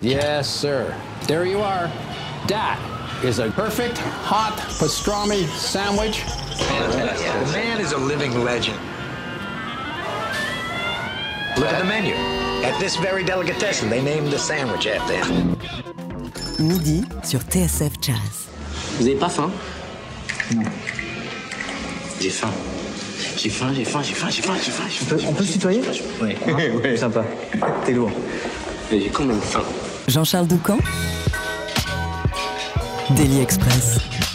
Yes, sir. There you are. That is a perfect hot pastrami sandwich. Fantastic. The man is a living legend. Look at the menu. At this very delicatessen, they named the sandwich after him. Midi sur TSF Jazz. Vous avez pas faim Non. J'ai faim. J'ai faim, j'ai faim, j'ai faim, j'ai faim, j'ai faim. j'ai faim. On peut se tutoyer Oui. Ouais. Sympa. T'es lourd. Mais j'ai quand même faim. Jean-Charles Doucan Daily Express.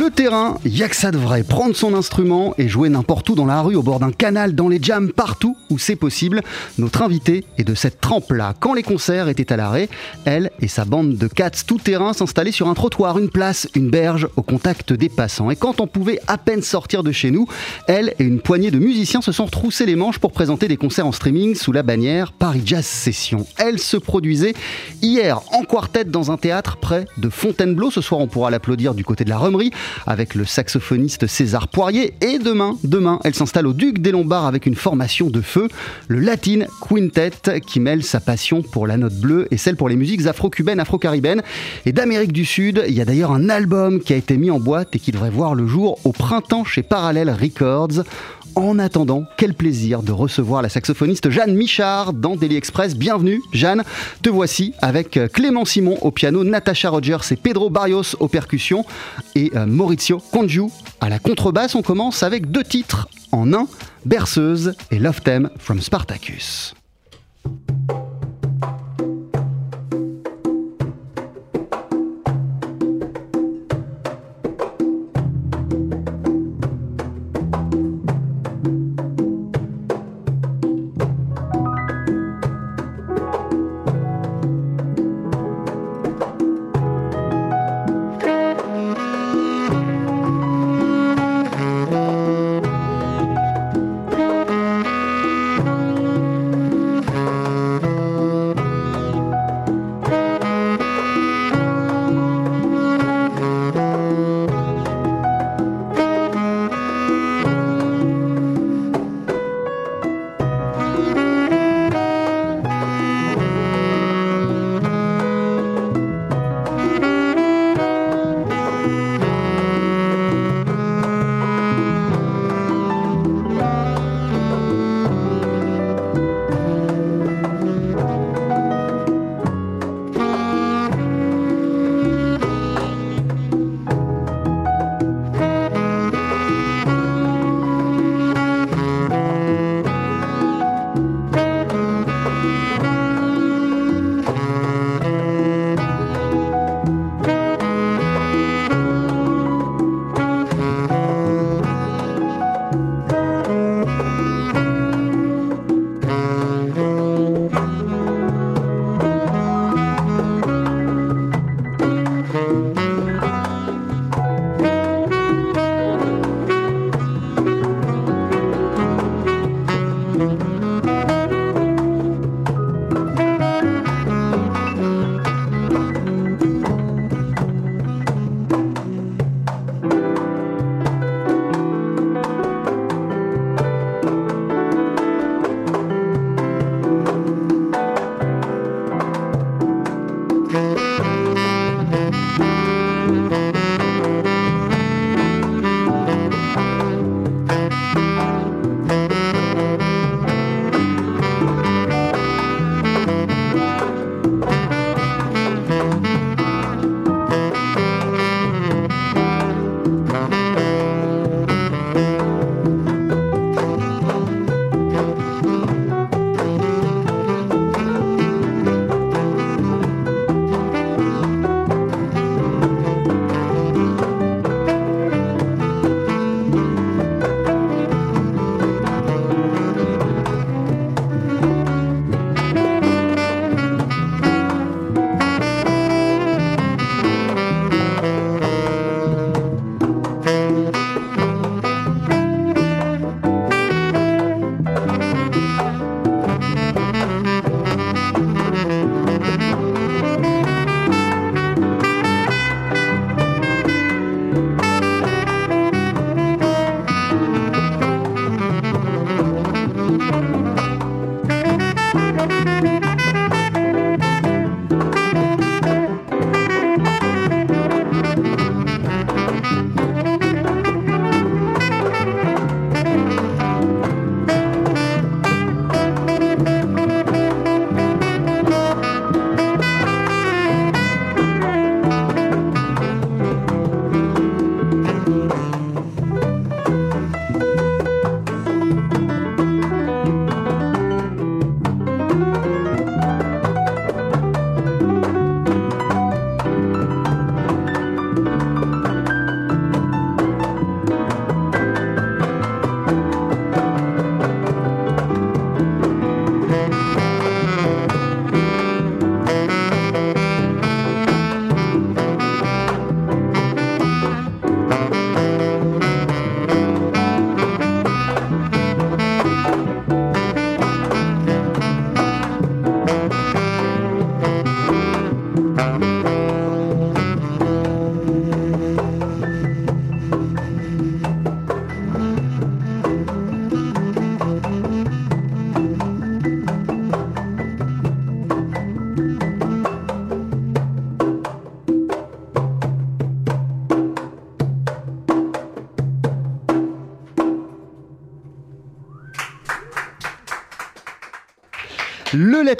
Le terrain, y a que ça de vrai. Prendre son instrument et jouer n'importe où dans la rue, au bord d'un canal, dans les jams, partout où c'est possible. Notre invité est de cette trempe-là. Quand les concerts étaient à l'arrêt, elle et sa bande de cats tout terrain s'installaient sur un trottoir, une place, une berge, au contact des passants. Et quand on pouvait à peine sortir de chez nous, elle et une poignée de musiciens se sont retroussés les manches pour présenter des concerts en streaming sous la bannière Paris Jazz Session. Elle se produisait hier en quartet dans un théâtre près de Fontainebleau. Ce soir, on pourra l'applaudir du côté de la Remerie avec le saxophoniste César Poirier. Et demain, demain, elle s'installe au Duc des Lombards avec une formation de feu, le Latin Quintet, qui mêle sa passion pour la note bleue et celle pour les musiques afro-cubaines, afro-caribéennes et d'Amérique du Sud. Il y a d'ailleurs un album qui a été mis en boîte et qui devrait voir le jour au printemps chez Parallel Records. En attendant, quel plaisir de recevoir la saxophoniste Jeanne Michard dans Daily Express. Bienvenue, Jeanne. Te voici avec euh, Clément Simon au piano, Natasha Rogers et Pedro Barrios aux percussions et euh, Maurizio Congiu à la contrebasse. On commence avec deux titres en un Berceuse et Love Theme from Spartacus.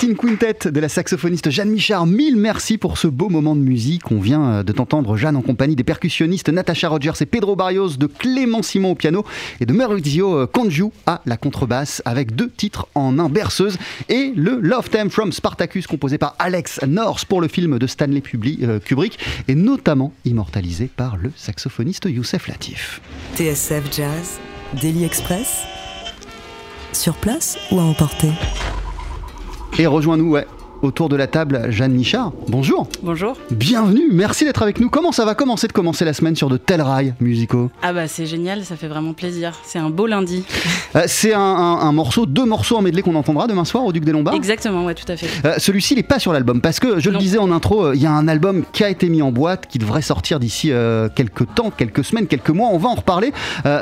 Latin Quintet de la saxophoniste Jeanne Michard, mille merci pour ce beau moment de musique. On vient euh, de t'entendre, Jeanne, en compagnie des percussionnistes Natasha Rogers et Pedro Barrios, de Clément Simon au piano et de Maurizio euh, Congiu à la contrebasse, avec deux titres en un berceuse et le Love Theme from Spartacus, composé par Alex North pour le film de Stanley euh, Kubrick et notamment immortalisé par le saxophoniste Youssef Latif. TSF Jazz, Daily Express, sur place ou à emporter? Et rejoins-nous, ouais, autour de la table Jeanne Michard. Bonjour. Bonjour. Bienvenue, merci d'être avec nous. Comment ça va? Commencer de commencer la semaine sur de tels rails musicaux? Ah bah c'est génial, ça fait vraiment plaisir. C'est un beau lundi. Euh, c'est un, morceau, deux morceaux en medley qu'on entendra demain soir au Duc des Lombards? Exactement, ouais, tout à fait. Euh, celui-ci, n'est pas sur l'album parce que je le disais en intro, euh, il y a un album qui a été mis en boîte, qui devrait sortir d'ici quelques temps, quelques semaines, quelques mois. On va en reparler.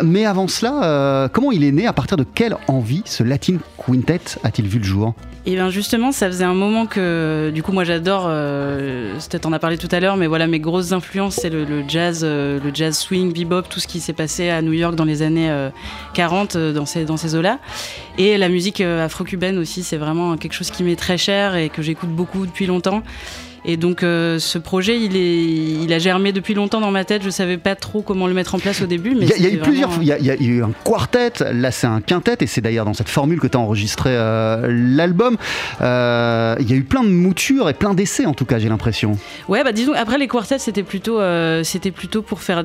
mais avant cela, comment il est né? À partir de quelle envie ce Latin Quintet a-t-il vu le jour? Et bien justement, ça faisait un moment que, du coup, moi j'adore, euh, peut-être en a parlé tout à l'heure, mais voilà, mes grosses influences, c'est le, jazz, euh, le jazz swing, bebop, tout ce qui s'est passé à New York dans les années 40, euh, dans ces, dans ces eaux-là. Et la musique afro-cubaine aussi, c'est vraiment quelque chose qui m'est très cher et que j'écoute beaucoup depuis longtemps. Et donc euh, ce projet, il, est, il a germé depuis longtemps dans ma tête. Je savais pas trop comment le mettre en place au début. Il y, a eu plusieurs. Il y, a eu un quartet. Là, c'est un quintet, et c'est d'ailleurs dans cette formule que tu as enregistré euh, l'album. Euh, il y a eu plein de moutures et plein d'essais, en tout cas, j'ai l'impression. Ouais, bah disons. Après les quartets, c'était plutôt, c'était plutôt pour faire,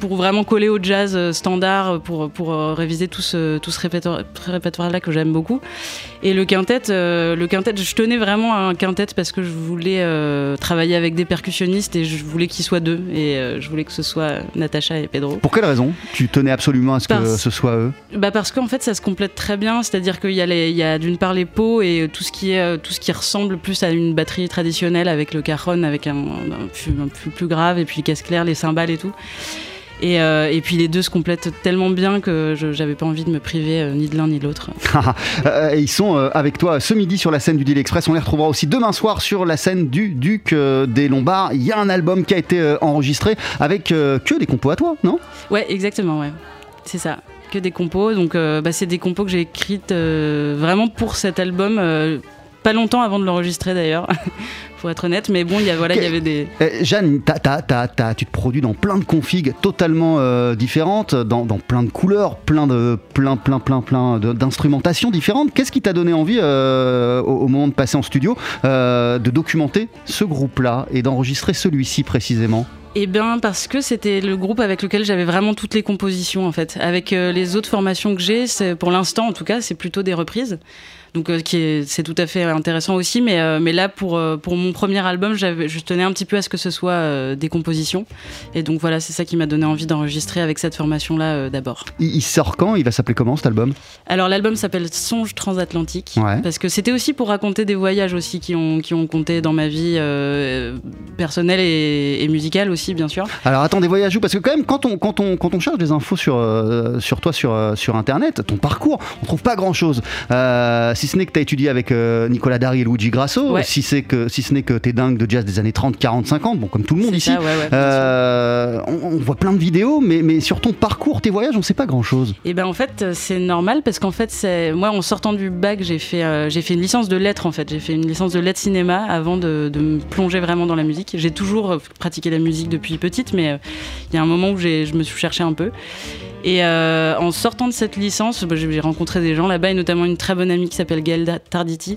pour vraiment coller au jazz standard, pour pour réviser tout ce tout ce répertoire, là que j'aime beaucoup. Et le quintet, le quintet, je tenais vraiment à un quintet parce que je voulais euh, travailler avec des percussionnistes et je voulais qu'ils soient deux. Et euh, je voulais que ce soit Natacha et Pedro. Pour quelle raison? Tu tenais absolument à ce que ce soit eux? Bah Parce qu'en fait, ça se complète très bien. C'est-à-dire qu'il y a, il y a d'une part les pots et tout ce, qui est, tout ce qui ressemble plus à une batterie traditionnelle avec le cajon, avec un, un, plus, grave, et puis les caisses claires, les cymbales et tout. Euh, et, puis les deux se complètent tellement bien que je n'avais pas envie de me priver euh, ni de l'un ni de l'autre. Euh, ils sont avec toi ce midi sur la scène du Daily Express. On les retrouvera aussi demain soir sur la scène du Duc des Lombards. Il y a un album qui a été enregistré avec que des compos à toi, non? Ouais, exactement, ouais. C'est ça que des compos. Donc, bah, c'est des compos que j'ai écrites vraiment pour cet album, pas longtemps avant de l'enregistrer d'ailleurs. pour être honnête. Mais bon, il y, avait des. Eh, Jeanne, tu te produis dans plein de configs totalement euh, différentes, dans, plein de couleurs, plein de plein plein plein plein d'instrumentations différentes. Qu'est-ce qui t'a donné envie euh, au, moment de passer en studio euh, de documenter ce groupe-là et d'enregistrer celui-ci précisément? Eh bien, parce que c'était le groupe avec lequel j'avais vraiment toutes les compositions, en fait. Avec les autres formations que j'ai, pour l'instant, en tout cas, c'est plutôt des reprises donc euh, qui c'est tout à fait intéressant aussi. Mais, euh, mais là, pour, euh, pour mon premier album, je tenais un petit peu à ce que ce soit des compositions. Et donc voilà, c'est ça qui m'a donné envie d'enregistrer avec cette formation-là d'abord. Il, sort quand? Il va s'appeler comment cet album? Alors l'album s'appelle Songe transatlantique. Parce que c'était aussi pour raconter des voyages aussi qui ont, qui ont compté dans ma vie personnelle et, musicale aussi, bien sûr. Alors attends, des voyages où? Parce que quand même, quand on, quand on, quand on cherche des infos sur, sur toi sur, sur Internet, ton parcours, on trouve pas grand-chose si ce n'est que tu as étudié avec euh, Nicolas Dari et Luigi Grasso, si, c'est que, si ce n'est que tu es dingue de jazz des années 30, 40, 50, bon, comme tout le monde ici, euh, on, voit plein de vidéos, mais, mais sur ton parcours, tes voyages, on sait pas grand-chose. Et eh ben en fait, c'est normal parce qu'en fait, c'est moi, en sortant du bac, j'ai fait, euh, j'ai fait une licence de lettres en fait. J'ai fait une licence de lettres cinéma avant de, de me plonger vraiment dans la musique. J'ai toujours pratiqué la musique depuis petite, mais il y a un moment où je me suis cherché un peu. Et euh, en sortant de cette licence, bah, j'ai rencontré des gens là-bas, et notamment une très bonne amie qui s'appelle Gaëlle Tarditi,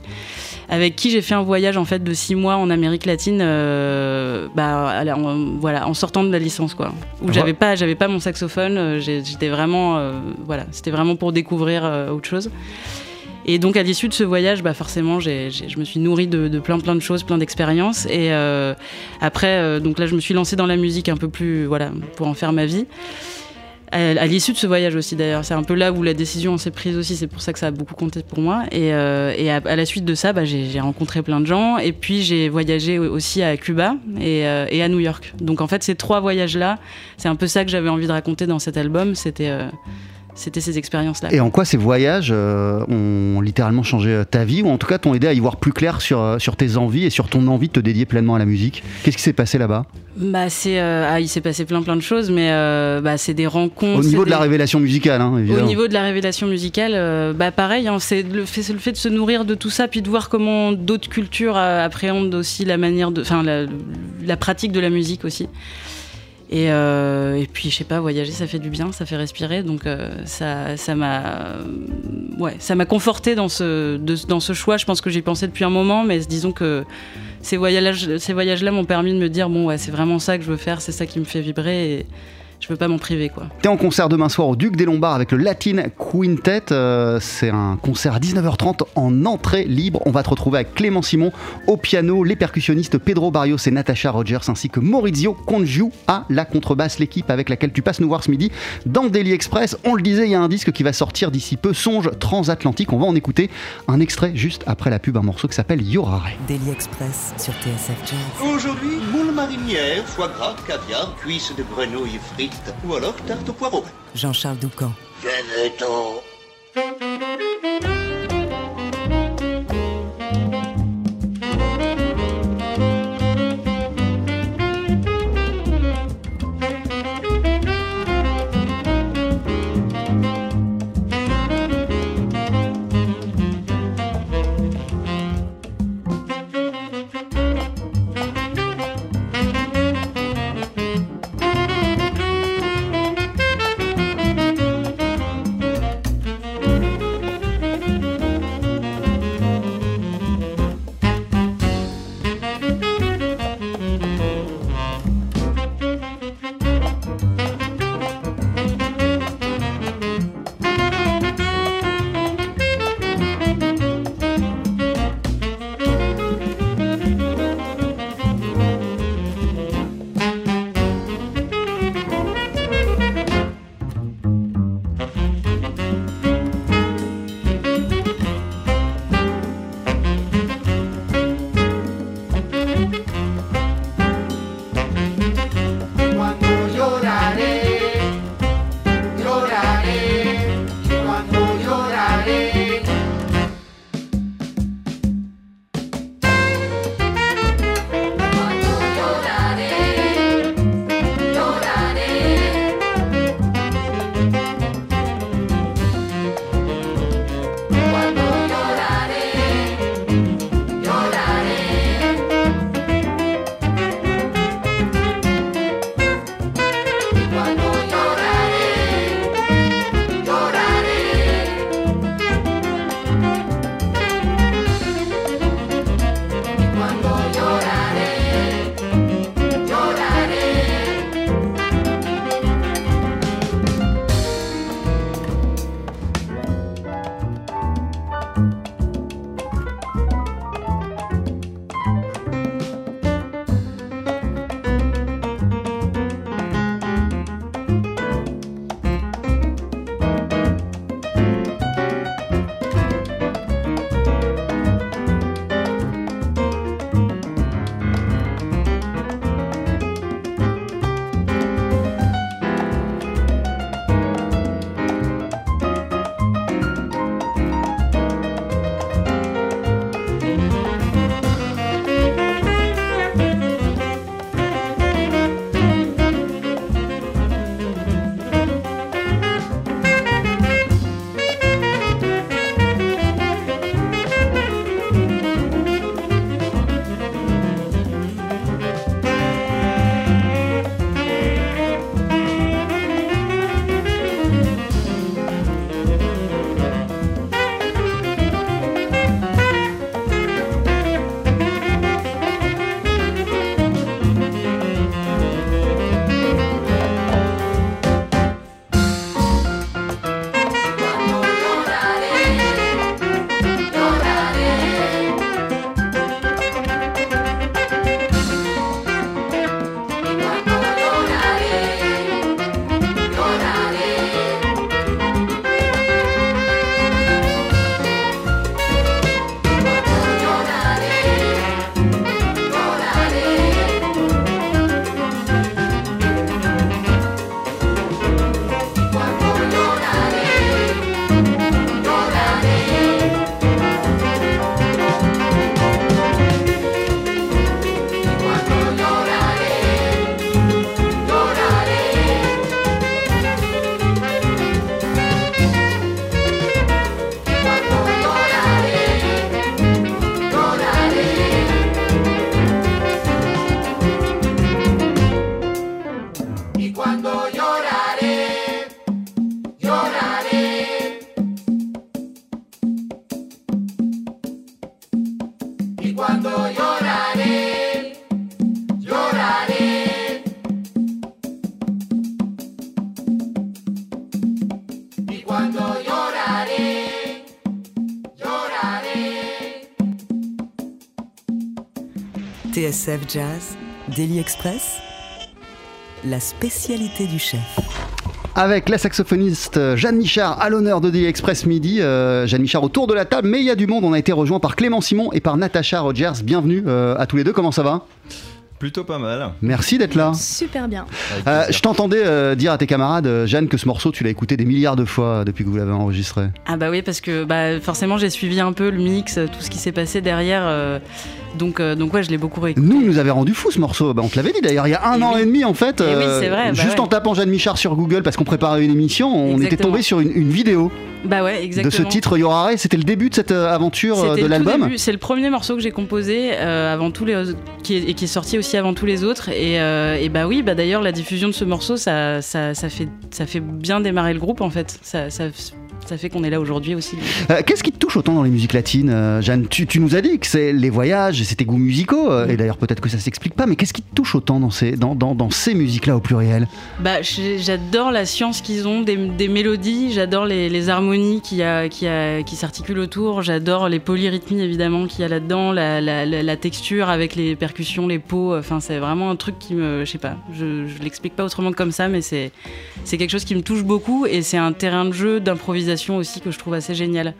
avec qui j'ai fait un voyage en fait de six mois en Amérique latine, euh, bah, en, voilà, en sortant de la licence, quoi. Où j'avais pas, j'avais pas mon saxophone, euh, j'étais vraiment, voilà, c'était vraiment pour découvrir autre chose. Et donc à l'issue de ce voyage, bah forcément, je me suis nourrie de, plein plein de choses, plein d'expériences. Et après, donc là, je me suis lancée dans la musique un peu plus, voilà, pour en faire ma vie à, l'issue de ce voyage aussi d'ailleurs. C'est un peu là où la décision s'est prise aussi, c'est pour ça que ça a beaucoup compté pour moi. Et, euh, à, la suite de ça, bah, j'ai rencontré plein de gens et puis j'ai voyagé aussi à Cuba euh, et, à New York. Donc en fait, ces trois voyages-là, c'est un peu ça que j'avais envie de raconter dans cet album. C'était. Euh, c'était ces expériences-là. Et en quoi ces voyages euh, ont littéralement changé euh, ta vie ou en tout cas t'ont aidé à y voir plus clair sur, euh, sur tes envies et sur ton envie de te dédier pleinement à la musique? Qu'est-ce qui s'est passé là-bas? Bah c'est ah, il s'est passé plein plein de choses mais bah, c'est des rencontres. Au niveau de des... la révélation musicale hein, évidemment. Au niveau de la révélation musicale bah pareil hein, c'est le fait le fait de se nourrir de tout ça puis de voir comment d'autres cultures appréhendent aussi la manière de enfin la, la pratique de la musique aussi. Et, euh, et, puis, je sais pas, voyager, ça fait du bien, ça fait respirer. Donc, euh, ça, m'a, ouais, ça m'a conforté dans ce, dans ce choix. Je pense que j'y pensais depuis un moment, mais disons que ces voyages, ces voyages-là m'ont permis de me dire bon, ouais, c'est vraiment ça que je veux faire, c'est ça qui me fait vibrer. Je veux pas m'en priver quoi. T'es en concert demain soir au Duc des Lombards avec le Latin Quintet. Euh, c'est un concert à 19h30 en entrée libre. On va te retrouver avec Clément Simon au piano, les percussionnistes Pedro Barrios et Natasha Rogers ainsi que Maurizio Congiu à la contrebasse, l'équipe avec laquelle tu passes nous voir ce midi dans Daily Express. On le disait, il y a un disque qui va sortir d'ici peu, Songe Transatlantique. On va en écouter un extrait juste après la pub, un morceau qui s'appelle Yorare. Daily Express sur TSF Jazz. Aujourd'hui, marinière, foie gras, caviar, cuisses de grenouille frites ou alors tarte au poireau. Jean-Charles Doucan. Venez-t'en. TSF Jazz, Daily Express, la spécialité du chef. Avec la saxophoniste Jeanne Michard à l'honneur de Daily Express Midi. Euh, Jeanne Michard autour de la table, mais il y a du monde. On a été rejoint par Clément Simon et par Natacha Rogers. Bienvenue euh, à tous les deux. Comment ça va? Plutôt pas mal. Merci d'être là. Super bien. Euh, je t'entendais euh, dire à tes camarades, euh, Jeanne, que ce morceau, tu l'as écouté des milliards de fois depuis que vous l'avez enregistré. Ah bah oui, parce que bah, forcément j'ai suivi un peu le mix, tout ce qui s'est passé derrière. euh, donc, euh, donc ouais, je l'ai beaucoup réécouté. Nous, il nous avait rendu fou ce morceau. Bah, on te l'avait dit d'ailleurs, il y a un an oui. et demi en fait. Eh oui, c'est vrai, bah juste ouais. en tapant Jeanne Michard sur Google parce qu'on préparait une émission, on était tombé sur une, une vidéo Bah ouais, exactement. de ce titre Yorare. C'était le début de cette euh, aventure euh, de l'album. C'est le premier morceau que j'ai composé euh, avant tous les autres- qui est, et qui est sorti aussi avant tous les autres. Et, euh, et bah oui, bah d'ailleurs la diffusion de ce morceau, ça, ça, ça fait ça fait bien démarrer le groupe en fait. Ça, ça, ça fait qu'on est là aujourd'hui aussi. Euh, Qu'est-ce qui te touche autant dans les musiques latines, euh, Jeanne tu, tu nous as dit que c'est les voyages, c'est tes goûts musicaux, euh, et d'ailleurs peut-être que ça s'explique pas, mais qu'est-ce qui te touche autant dans ces, dans, dans, dans ces musiques-là au pluriel? Bah, j'adore la science qu'ils ont, des, des mélodies, j'adore les, les harmonies qui, a, qui, a, qui s'articulent autour, j'adore les polyrythmies évidemment qu'il y a là-dedans, la, la, la- la texture avec les percussions, les pots, enfin c'est vraiment un truc qui me, je sais pas, je, je l'explique pas autrement que comme ça, mais c'est quelque chose qui me touche beaucoup et c'est un terrain de jeu, d'improvisation aussi que je trouve assez génial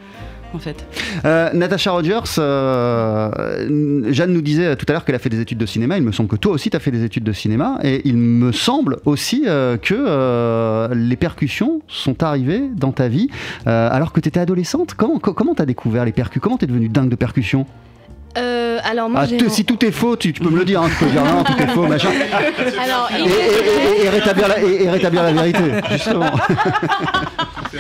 en fait. Euh, Natasha Rogers, euh, Jeanne nous disait tout à l'heure qu'elle a fait des études de cinéma. Il me semble que toi aussi tu as fait des études de cinéma. Et il me semble aussi euh, que euh, les percussions sont arrivées dans ta vie euh, alors que tu étais adolescente. Comment co- comment t'as découvert les percus? Comment t'es devenue dingue de percussion? Euh, alors moi Ah, Si tout est faux, tu, tu peux me le dire. hein, tu peux dire non, tout est faux, machin. Alors, Et, il- et- et- et rétablir la, et- et rétablir la vérité, justement.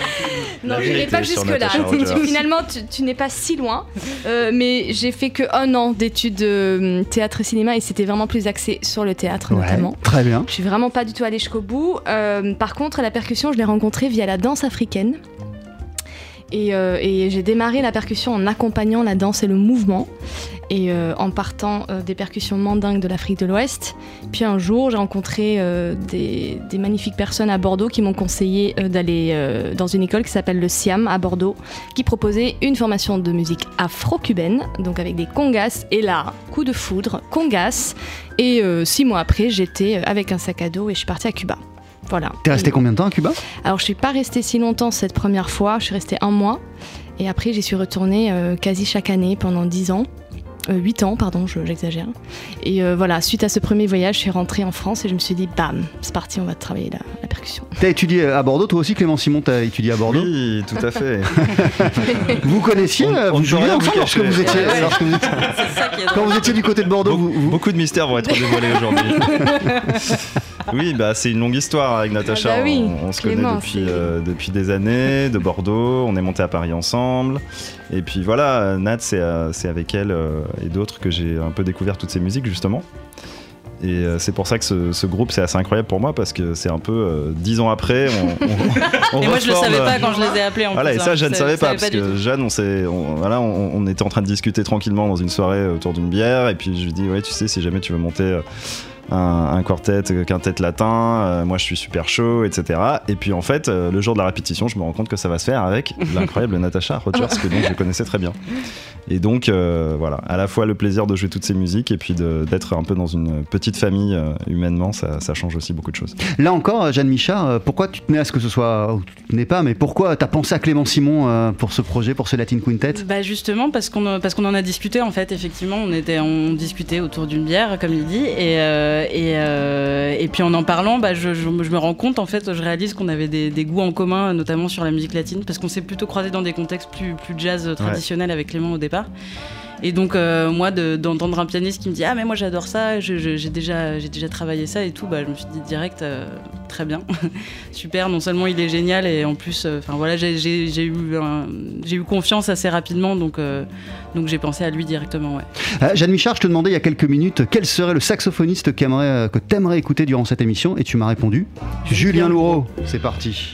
Non, je n'irai pas jusque-là. Finalement, tu, tu n'es pas si loin. Euh, mais j'ai fait que un an d'études de théâtre et cinéma et c'était vraiment plus axé sur le théâtre Ouais, notamment. très bien. Je suis vraiment pas du tout allée jusqu'au bout. Euh, par contre, la percussion, je l'ai rencontrée via la danse africaine. Et, euh, et j'ai démarré la percussion en accompagnant la danse et le mouvement. Et euh, en partant euh, des percussions mandingues de l'Afrique de l'Ouest. Puis un jour, j'ai rencontré des, magnifiques personnes à Bordeaux qui m'ont conseillé d'aller dans une école qui s'appelle le SIAM à Bordeaux, qui proposait une formation de musique afro-cubaine, donc avec des congas. Et là, coup de foudre, congas. Et six mois après, j'étais avec un sac à dos et je suis partie à Cuba. Voilà. T'es resté combien de temps à Cuba? Alors, je suis pas restée si longtemps cette première fois. Je suis restée un mois. Et après, j'y suis retournée euh, quasi chaque année pendant 10 ans. Euh, 8 ans, pardon, je- j'exagère. Et euh, voilà, suite à ce premier voyage, je suis rentrée en France et je me suis dit, bam, c'est parti, on va travailler la, la percussion. T'as étudié à Bordeaux, toi aussi Clément Simon, t'as étudié à Bordeaux? Oui, tout à fait. Vous connaissiez, On- euh, vous jouiez ensemble lorsque vous étiez, Ouais, ouais. lorsque vous étiez- C'est ça qui est quand vous étiez du côté de Bordeaux, vous, vous- Beaucoup de mystères vont être dévoilés aujourd'hui. oui, bah c'est une longue histoire avec Natacha. Ah bah oui, on, on se connaît depuis, euh, depuis des années, de Bordeaux. On est monté à Paris ensemble. Et puis voilà, Nat, c'est euh, c'est avec elle euh, et d'autres que j'ai un peu découvert toutes ces musiques justement. Et c'est pour ça que ce, ce groupe c'est assez incroyable pour moi parce que c'est un peu euh, dix ans après. On, on- on Et moi je le reforme, savais pas quand je les ai appelés en voilà, plus. et ça, hein. je ne savais pas, parce du que. Jeanne, on, s'est- on- voilà, on, était en train de discuter tranquillement dans une soirée autour d'une bière, et puis je lui dis, ouais, tu sais, si jamais tu veux monter un, un quartet, euh, quintet latin, euh, moi je suis super chaud, etc. Et puis en fait, euh, le jour de la répétition, je me rends compte que ça va se faire avec l'incroyable Natasha Rogers, que donc je connaissais très bien. Et donc, euh, voilà, à la fois le plaisir de jouer toutes ces musiques, et puis d'être un peu dans une petite famille euh, humainement, ça, ça change aussi beaucoup de choses. Là encore, Jeanne Michard, euh, pourquoi tu tenais à ce que ce soit, ou tu tenais pas, mais pourquoi t'as pensé à Clément Simon euh, pour ce projet, pour ce Latin Quintet? Bah justement parce qu'on parce qu'on en a discuté en fait effectivement. On était on discutait autour d'une bière comme il dit et euh, et, euh, et puis en en parlant bah je, je, je me rends compte en fait je réalise qu'on avait des, des goûts en commun notamment sur la musique latine parce qu'on s'est plutôt croisé dans des contextes plus plus jazz traditionnels avec Clément au départ et donc euh, moi de- d'entendre un pianiste qui me dit ah mais moi j'adore ça j'ai déjà j'ai déjà travaillé ça et tout bah je me suis dit direct euh, très bien. Super non seulement il est génial et en plus euh, enfin voilà j'ai- eu un- eu confiance assez rapidement donc euh, donc j'ai pensé à lui directement ouais. Euh, Jeanne Michard, je te demandais il y a quelques minutes quel serait le saxophoniste euh, que t'aimerais écouter durant cette émission, et tu m'as répondu Julien Louraud. C'est parti.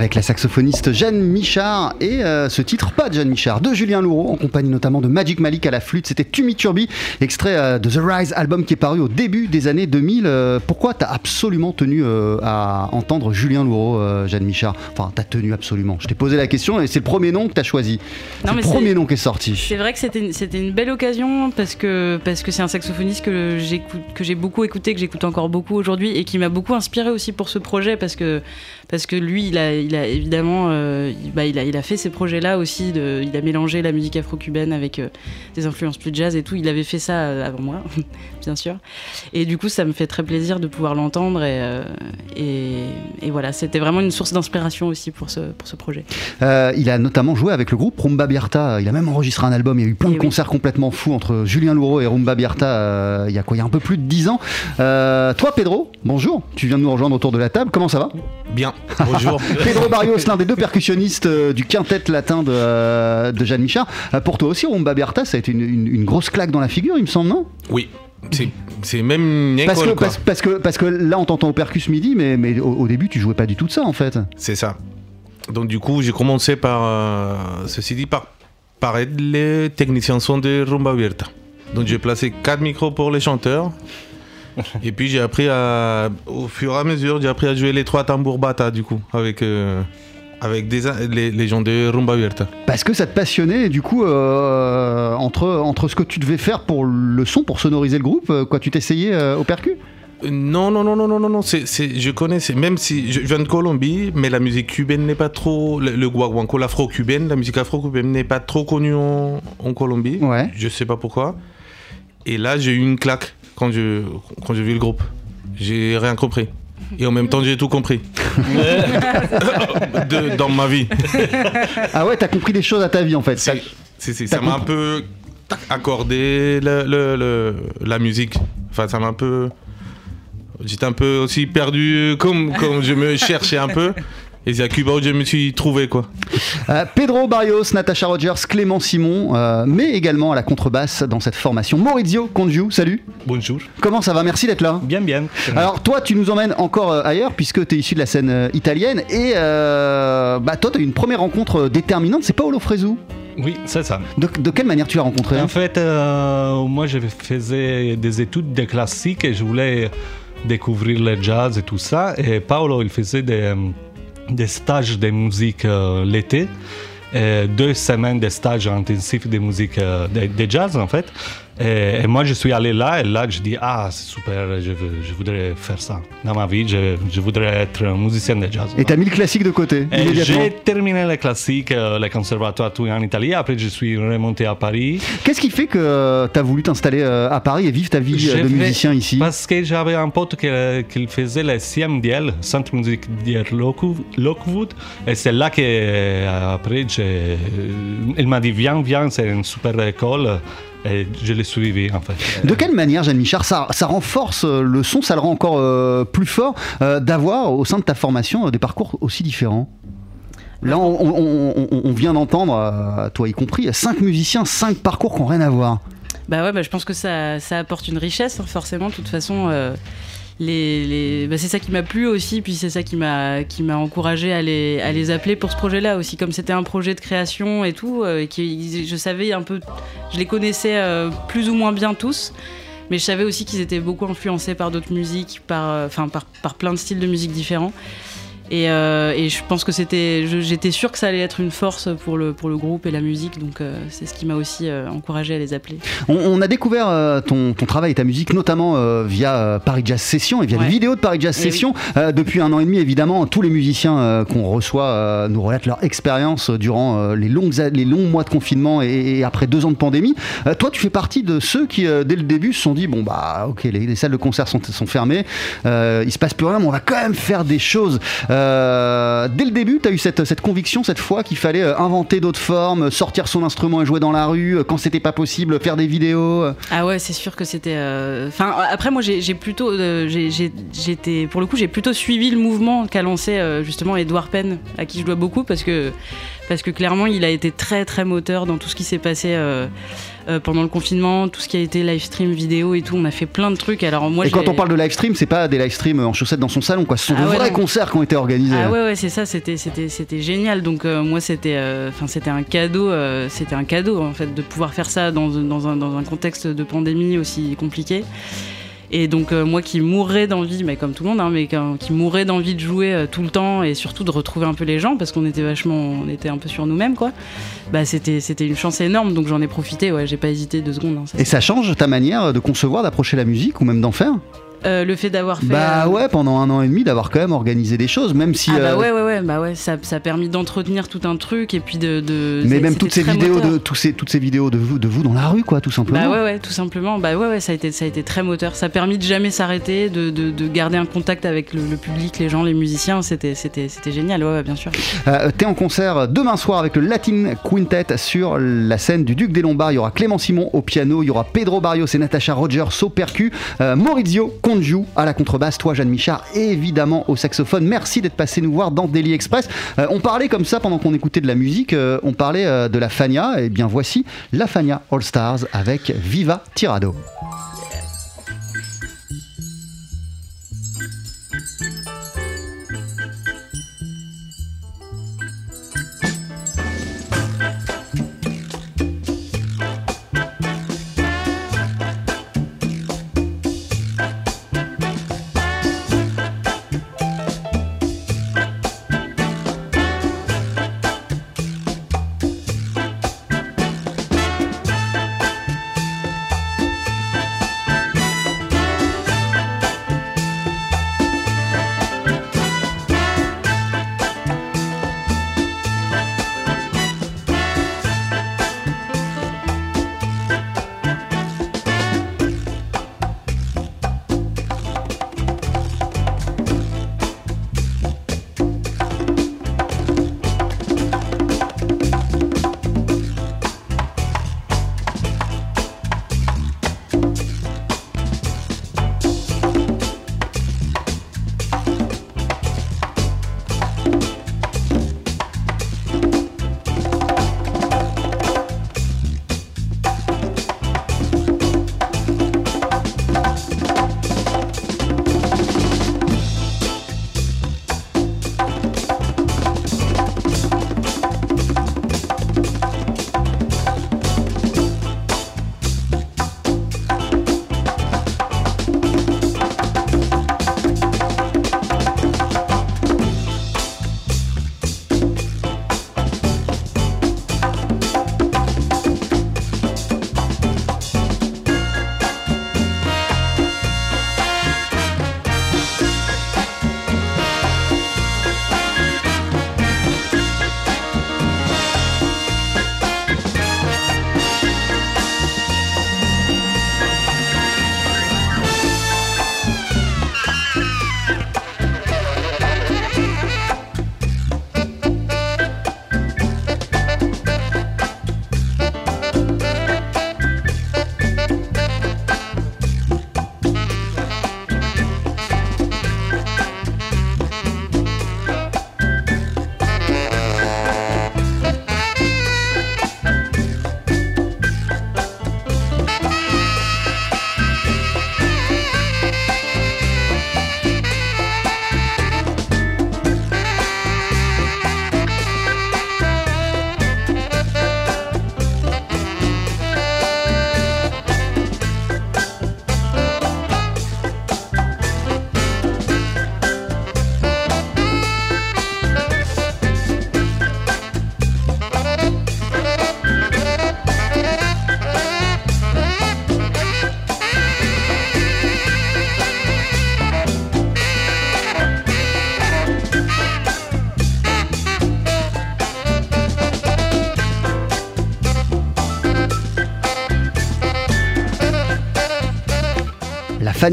Avec la saxophoniste Jeanne Michard et euh, ce titre, pas de Jeanne Michard, de Julien Louraud, en compagnie notamment de Magic Malik à la flûte. C'était Tumi Turbi, extrait euh, de The Rise, album qui est paru au début des années 2000. Euh, pourquoi t'as absolument tenu euh, à entendre Julien Louraud, euh, Jeanne Michard? Enfin, t'as tenu absolument. Je t'ai posé la question et c'est le premier nom que t'as choisi. C'est le premier c'est- nom qui est sorti. C'est vrai que c'était une, belle occasion parce que parce que c'est un saxophoniste que j'ai beaucoup écouté que j'écoute encore beaucoup aujourd'hui et qui m'a beaucoup inspiré aussi pour ce projet parce que parce que lui il a évidemment euh, il, bah, il a fait ces projets là aussi il a mélangé la musique afro-cubaine avec euh, des influences plus jazz et tout. Il avait fait ça euh, avant moi bien sûr et du coup ça me fait très plaisir de pouvoir l'entendre et, euh, et et voilà c'était vraiment une source d'inspiration aussi pour ce pour ce projet Euh, il a notamment joué avec le groupe Rumba Bierta. Il a même enregistré un album. Il y a eu plein de Eh oui. concerts complètement fous entre Julien Louraud et Rumba Bierta euh, il y a quoi Il y a un peu plus de 10 ans. Euh, toi, Pedro, bonjour. Tu viens de nous rejoindre autour de la table. Comment ça va? Bien, bonjour. Pedro Barrios, l'un des deux percussionnistes du quintet latin de, de Jeanne Michard. Pour toi aussi, Rumba Bierta, ça a été une, une- une grosse claque dans la figure, il me semble, non? Oui, c'est- même une parce que, école, quoi. parce, parce que, parce que là, on t'entend au percus midi, mais, mais au, au début, tu jouais pas du tout de ça, en fait. C'est ça. Donc du coup, j'ai commencé par, euh, ceci dit, par, par être les techniciens son de Rumba Abierta. Donc j'ai placé quatre micros pour les chanteurs. Et puis j'ai appris à, au fur et à mesure, j'ai appris à jouer les trois tambours bata du coup, avec, euh, avec des, les, les gens de Rumba Abierta. Parce que ça te passionnait, et du coup, euh, entre, entre ce que tu devais faire pour le son, pour sonoriser le groupe, euh, quoi, tu t'essayais euh, au percu? Non, non, non, non, non, non, non, c'est, je connais, c'est- même si je viens de Colombie, mais la musique cubaine n'est pas trop, le, le guaguancó, l'afro-cubaine, la musique afro-cubaine n'est pas trop connue en, en Colombie. Ouais. Je sais pas pourquoi. Et là, j'ai eu une claque quand je, quand j'ai vu le groupe. J'ai rien compris. Et en même temps, j'ai tout compris. De- dans ma vie. Ah ouais, t'as compris des choses à ta vie, en fait. C'est- t'as ça m'a un peu accordé le- le- le- la musique. Enfin, ça m'a un peu. J'étais un peu aussi perdu, comme, comme je me cherchais un peu. Et c'est à Cuba où je me suis trouvé, quoi. Euh, Pedro Barrios, Natasha Rogers, Clément Simon, euh, mais également à la contrebasse dans cette formation. Maurizio Congiu, salut. Bonjour. Comment ça va? Merci d'être là. Bien, bien. Alors toi, tu nous emmènes encore euh, ailleurs puisque tu es issu de la scène italienne et euh, bah toi, tu as eu une première rencontre déterminante, c'est Paolo Fresu. Oui, c'est ça. De, de quelle manière tu l'as rencontré? En fait, euh, moi, je faisais des études de classique et je voulais découvrir le jazz et tout ça. Et Paolo, il faisait des, euh, des stages de musique euh, l'été. Et deux semaines de stages intensifs de musique euh, de jazz en fait. Et, et moi je suis allé là et là je dis ah c'est super, je, veux- je voudrais faire ça dans ma vie, je, je voudrais être un musicien de jazz. Et t'as mis le classique de côté. J'ai terminé le classique, euh, le conservatoire tout en Italie. Après, je suis remonté à Paris. Qu'est-ce qui fait que tu as voulu t'installer euh, à Paris et vivre ta vie euh, de musicien ici? Parce que j'avais un pote qui, qui faisait le CMDL, Centre Musique Lockwood. Et c'est là que, euh, après, il m'a dit Viens, viens, c'est une super école. Et je l'ai suivi, en fait. De quelle manière, Jeanne Michard, ça, ça renforce le son, ça le rend encore euh, plus fort euh, d'avoir au sein de ta formation euh, des parcours aussi différents? Là, on, on- on- on- on vient d'entendre, toi y compris, cinq musiciens, cinq parcours qui n'ont rien à voir. Bah ouais, bah je pense que ça, ça apporte une richesse, hein, forcément. De toute façon, euh, bah c'est ça qui m'a plu aussi, puis c'est ça qui m'a qui m'a encouragé à les, à les appeler pour ce projet-là aussi. Comme c'était un projet de création et tout, euh, je savais un peu, je les connaissais euh, plus ou moins bien tous. Mais je savais aussi qu'ils étaient beaucoup influencés par d'autres musiques, par, euh, enfin par, par plein de styles de musique différents. Et, euh, et je pense que c'était, j'étais sûre que ça allait être une force pour le, pour le groupe et la musique, donc euh, c'est ce qui m'a aussi euh, encouragé à les appeler. On, on a découvert ton, ton travail et ta musique notamment via Paris Jazz Session et via Ouais. les vidéos de Paris Jazz Eh Session. Depuis un an et demi, évidemment, tous les musiciens qu'on reçoit nous relatent leur expérience durant les, longues, les longs mois de confinement et, et après deux ans de pandémie. Toi, tu fais partie de ceux qui, dès le début, se sont dit bon, bah, ok, les, les salles de concert sont, sont fermées, il se passe plus rien, mais on va quand même faire des choses. Euh, dès le début, tu as eu cette, conviction, cette fois, qu'il fallait euh, inventer d'autres formes, sortir son instrument et jouer dans la rue, euh, quand c'était pas possible, faire des vidéos. euh. Ah ouais, c'est sûr que c'était. euh, après moi, j'ai plutôt, euh, pour le coup, j'ai plutôt suivi le mouvement qu'a lancé euh, justement Edouard Penn, à qui je dois beaucoup, parce que parce que clairement, il a été très très moteur dans tout ce qui s'est passé. Euh, euh, pendant le confinement, tout ce qui a été live stream vidéo et tout, on a fait plein de trucs. Alors moi, Et quand on parle de live stream, c'est pas des live streams en chaussettes dans son salon, quoi. Ce sont Ah de ouais, vrais non. concerts qui ont été organisés. Ah ouais ouais c'est ça c'était c'était c'était génial donc euh, moi c'était euh, enfin c'était un cadeau euh, c'était un cadeau en fait de pouvoir faire ça dans, dans, un, dans un contexte de pandémie aussi compliqué et donc euh, moi qui mourrais d'envie mais comme tout le monde hein, mais qui mourrais d'envie de jouer euh, tout le temps et surtout de retrouver un peu les gens parce qu'on était vachement on était un peu sur nous-mêmes quoi bah c'était c'était une chance énorme donc j'en ai profité ouais j'ai pas hésité deux secondes hein. Et ça change ta manière de concevoir, d'approcher la musique ou même d'en faire? Euh, le fait d'avoir fait Bah euh, ouais, pendant un an et demi, d'avoir quand même organisé des choses, même si. ah bah euh, ouais ouais ouais bah ouais ça, ça a permis d'entretenir tout un truc et puis de, de Mais même toutes ces vidéos moteur. de tous ces, toutes ces vidéos de vous, de vous dans la rue, quoi, tout simplement. Bah ouais, ouais, tout simplement. Bah ouais, ouais, ça a été, ça a été très moteur. Ça a permis de jamais s'arrêter, de, de, de garder un contact avec le, le public, les gens, les musiciens. C'était, c'était, c'était génial. Ouais, ouais, bien sûr. T'es en concert demain soir avec le Latin Quintet sur la scène du Duc des Lombards. Il y aura Clément Simon au piano, il y aura Pedro Barrios et Natasha Rogers au percu, Maurizio Congiu à la contrebasse, toi Jeanne Michard évidemment au saxophone. Merci d'être passé nous voir dans Daily Express. Euh, on parlait comme ça pendant qu'on écoutait de la musique, euh, on parlait euh, de la Fania. Et bien voici la Fania All Stars avec Viva Tirado.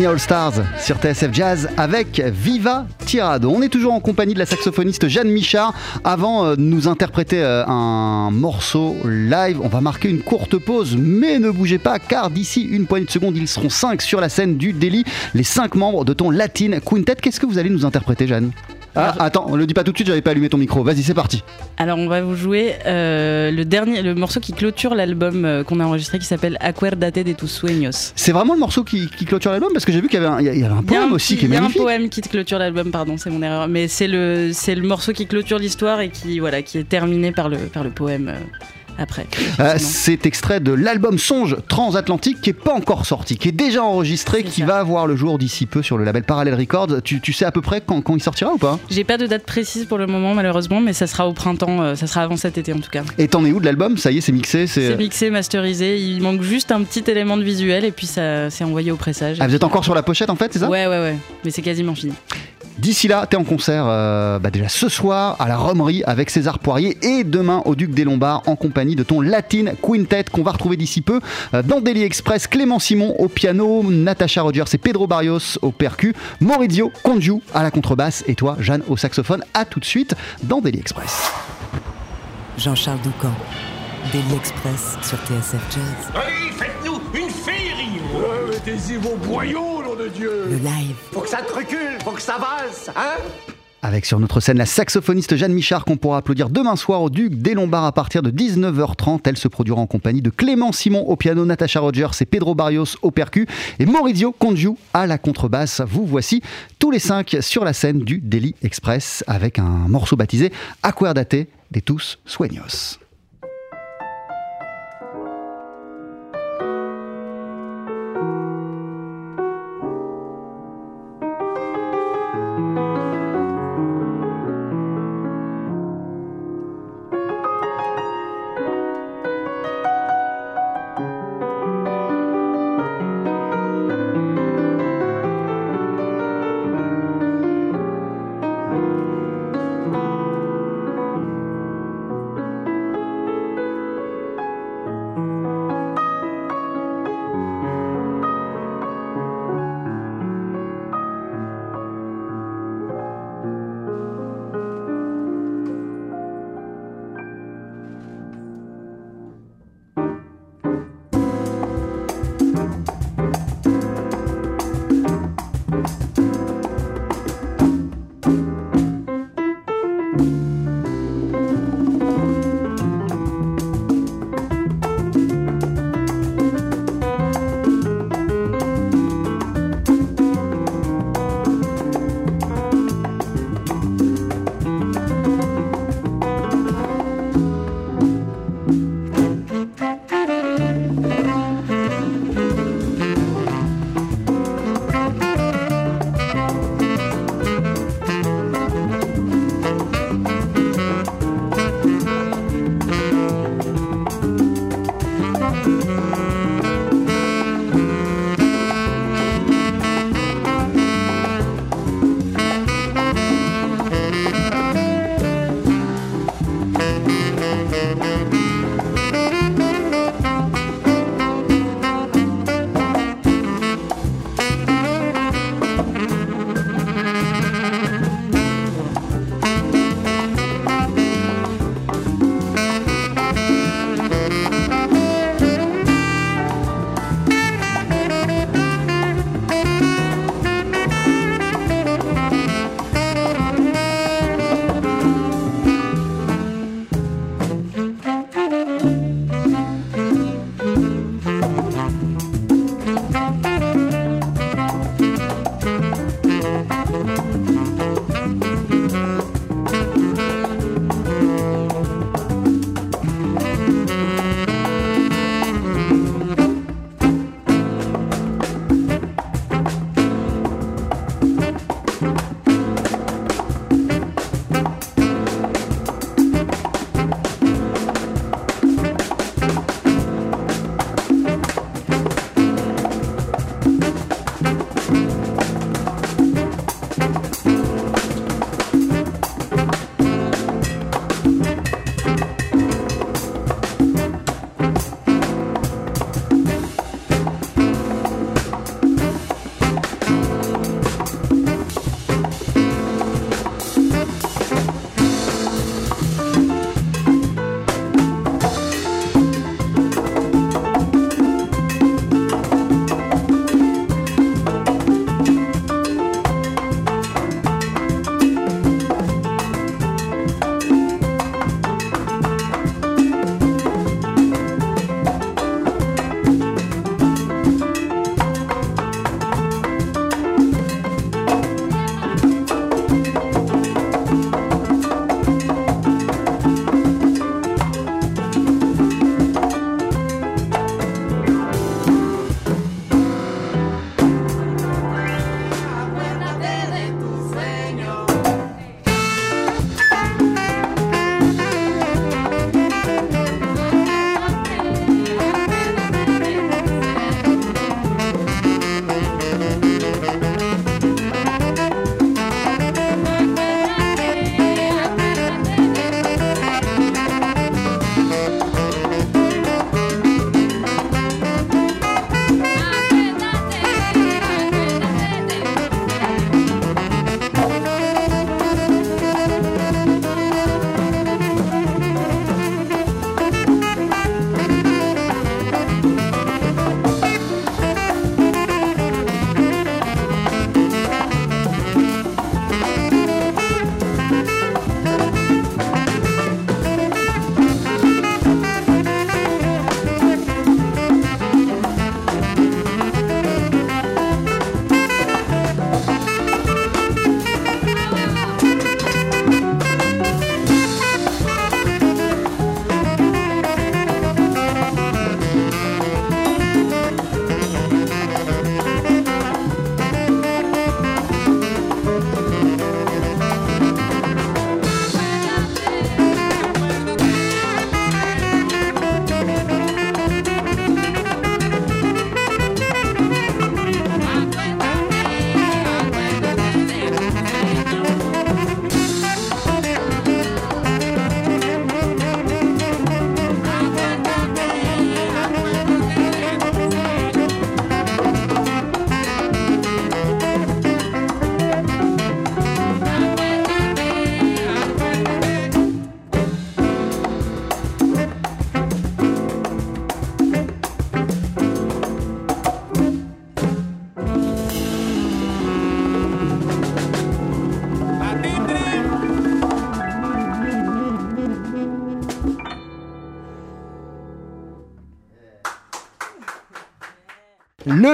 All Stars sur TSF Jazz avec Viva Tirado. On est toujours en compagnie de la saxophoniste Jeanne Michard. Avant euh, de nous interpréter euh, un morceau live, on va marquer une courte pause, mais ne bougez pas car d'ici une poignée de secondes, ils seront cinq sur la scène du Daily, les cinq membres de ton Latin Quintet. Qu'est-ce que vous allez nous interpréter, Jeanne? Ah, attends, on le dit pas tout de suite, j'avais pas allumé ton micro. Vas-y, c'est parti. Alors on va vous jouer euh, le dernier, le morceau qui clôture l'album euh, qu'on a enregistré qui s'appelle Acuérdate de tus sueños. C'est vraiment le morceau qui, qui clôture l'album? Parce que j'ai vu qu'il y avait un, il y avait un poème un aussi qui est Il y a un magnifique. poème qui te clôture l'album, pardon, c'est mon erreur. Mais c'est le, c'est le morceau qui clôture l'histoire et qui, voilà, qui est terminé par le, par le poème euh, après. Euh, c'est extrait de l'album Songe transatlantique qui est pas encore sorti, qui est déjà enregistré, qui va avoir le jour d'ici peu sur le label Parallel Records. Tu, tu sais à peu près quand, quand il sortira ou pas? J'ai pas de date précise pour le moment, malheureusement, mais ça sera au printemps, euh, ça sera avant cet été en tout cas. Et t'en es où de l'album? Ça y est, c'est mixé C'est mixé, masterisé, il manque juste un petit élément de visuel et puis ça c'est envoyé au pressage. Ah, vous êtes encore sur la pochette en fait, c'est ça? Ouais, ouais, ouais, mais c'est quasiment fini. D'ici là, t'es en concert euh, bah, déjà ce soir à la Romerie avec César Poirier et demain au Duc des Lombards en compagnie de ton Latin Quintet qu'on va retrouver d'ici peu euh, dans Daily Express. Clément Simon au piano, Natacha Rogers et Pedro Barrios au percu, Maurizio Congiu à la contrebasse et toi, Jeanne, au saxophone. À tout de suite dans Daily Express. Jean-Charles Doucan, Daily Express sur TSF Jazz. Allez, Mettez-y vos boyaux, nom de Dieu Le live. Faut que ça te recule, faut que ça valse, hein Avec sur notre scène la saxophoniste Jeanne Michard qu'on pourra applaudir demain soir au Duc des Lombards à partir de 19h30. Elle se produira en compagnie de Clément Simon au piano, Natacha Rogers et Pedro Barrios au percu et Maurizio Congiu à la contrebasse. Vous voici tous les cinq sur la scène du Daily Express avec un morceau baptisé Acuérdate de tus sueños.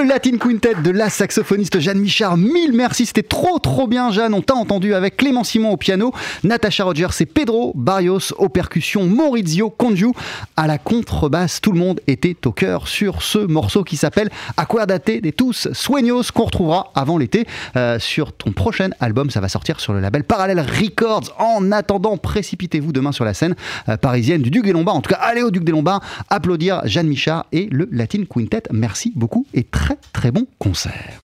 Le Latin Quintet de la saxophoniste Jeanne Michard. Mille merci, c'était trop trop bien Jeanne. On t'a entendu avec Clément Simon au piano, Natasha Rogers et Pedro Barrios aux percussions, Maurizio Congiu à la contrebasse. Tout le monde était au cœur sur ce morceau qui s'appelle Acuérdate de tous Sueños qu'on retrouvera avant l'été euh, sur ton prochain album. Ça va sortir sur le label Parallel Records. En attendant, précipitez-vous demain sur la scène euh, parisienne du Duc des Lombards. En tout cas, allez au Duc des Lombards applaudir Jeanne Michard et le Latin Quintet. Merci beaucoup et très bon concert.